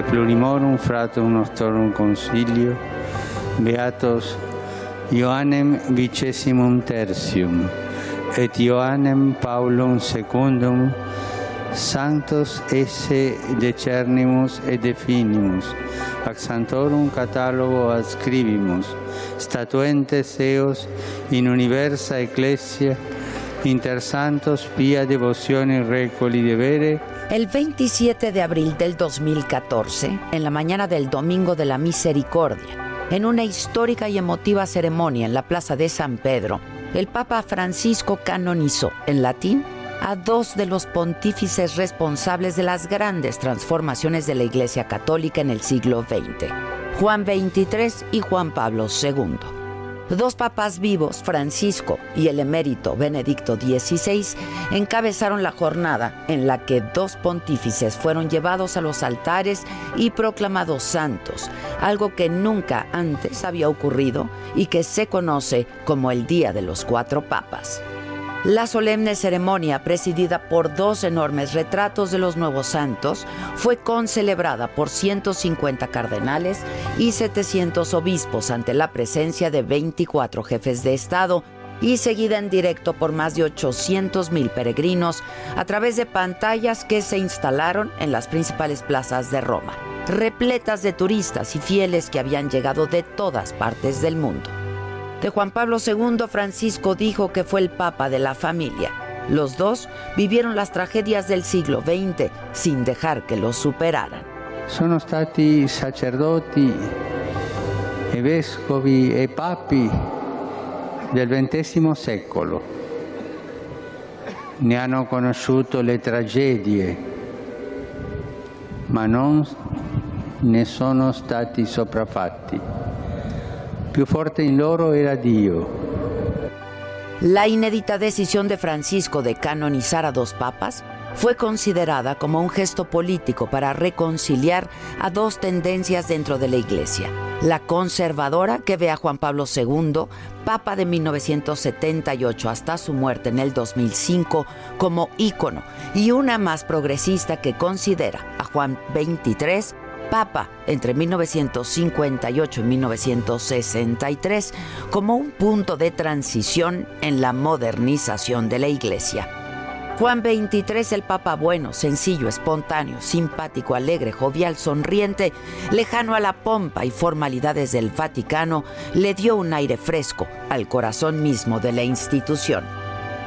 de plurimorum fratum nostrum consilio, Beatos Ioannem vicesimum tertium, et Ioannem Paulum secundum, sanctos esse decernimus et definimus, ac santorum catalogo adscribimus, statuentes eos in universa ecclesia, inter santos pia devotione recoli devere, El 27 de abril del 2014, en la mañana del Domingo de la Misericordia, en una histórica y emotiva ceremonia en la Plaza de San Pedro, el Papa Francisco canonizó en latín a dos de los pontífices responsables de las grandes transformaciones de la Iglesia Católica en el siglo XX, Juan XXIII y Juan Pablo II. Dos papas vivos, Francisco y el emérito Benedicto XVI, encabezaron la jornada en la que dos pontífices fueron llevados a los altares y proclamados santos, algo que nunca antes había ocurrido y que se conoce como el Día de los Cuatro Papas. La solemne ceremonia, presidida por dos enormes retratos de los nuevos santos, fue concelebrada por 150 cardenales y 700 obispos ante la presencia de 24 jefes de Estado y seguida en directo por más de 800 mil peregrinos a través de pantallas que se instalaron en las principales plazas de Roma, repletas de turistas y fieles que habían llegado de todas partes del mundo. De Juan Pablo II, Francisco dijo que fue el papa de la familia. Los dos vivieron las tragedias del siglo XX sin dejar que los superaran. sono stati sacerdoti e vescovi e papi del XX secolo. Ne hanno conosciuto le tragedie, ma non ne sono stati sopraffatti. La inédita decisión de Francisco de canonizar a dos papas fue considerada como un gesto político para reconciliar a dos tendencias dentro de la Iglesia. La conservadora, que ve a Juan Pablo II, Papa de 1978 hasta su muerte en el 2005, como ícono, y una más progresista que considera a Juan XXIII Papa entre 1958 y 1963 como un punto de transición en la modernización de la Iglesia. Juan XXIII, el Papa bueno, sencillo, espontáneo, simpático, alegre, jovial, sonriente, lejano a la pompa y formalidades del Vaticano, le dio un aire fresco al corazón mismo de la institución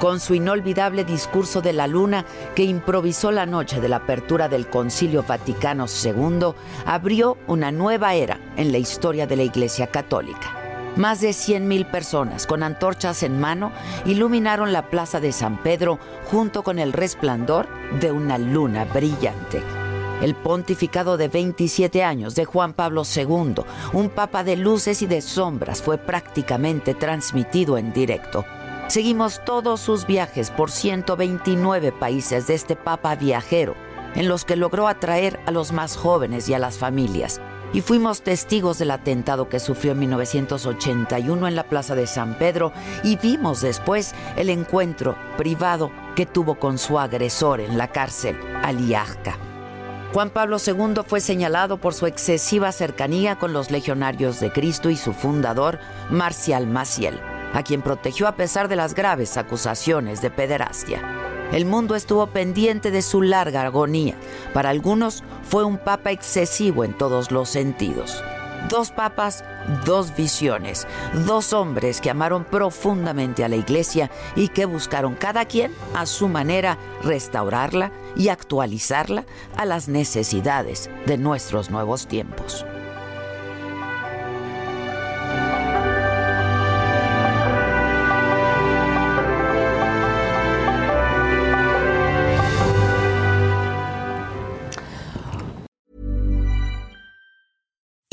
con su inolvidable discurso de la luna que improvisó la noche de la apertura del Concilio Vaticano II, abrió una nueva era en la historia de la Iglesia Católica. Más de 100.000 personas con antorchas en mano iluminaron la plaza de San Pedro junto con el resplandor de una luna brillante. El pontificado de 27 años de Juan Pablo II, un papa de luces y de sombras, fue prácticamente transmitido en directo. Seguimos todos sus viajes por 129 países de este Papa viajero, en los que logró atraer a los más jóvenes y a las familias. Y fuimos testigos del atentado que sufrió en 1981 en la Plaza de San Pedro y vimos después el encuentro privado que tuvo con su agresor en la cárcel, Aliajka. Juan Pablo II fue señalado por su excesiva cercanía con los legionarios de Cristo y su fundador, Marcial Maciel, a quien protegió a pesar de las graves acusaciones de pederastia. El mundo estuvo pendiente de su larga agonía. Para algunos fue un papa excesivo en todos los sentidos. Dos papas, dos visiones, dos hombres que amaron profundamente a la iglesia y que buscaron cada quien a su manera restaurarla y actualizarla a las necesidades de nuestros nuevos tiempos.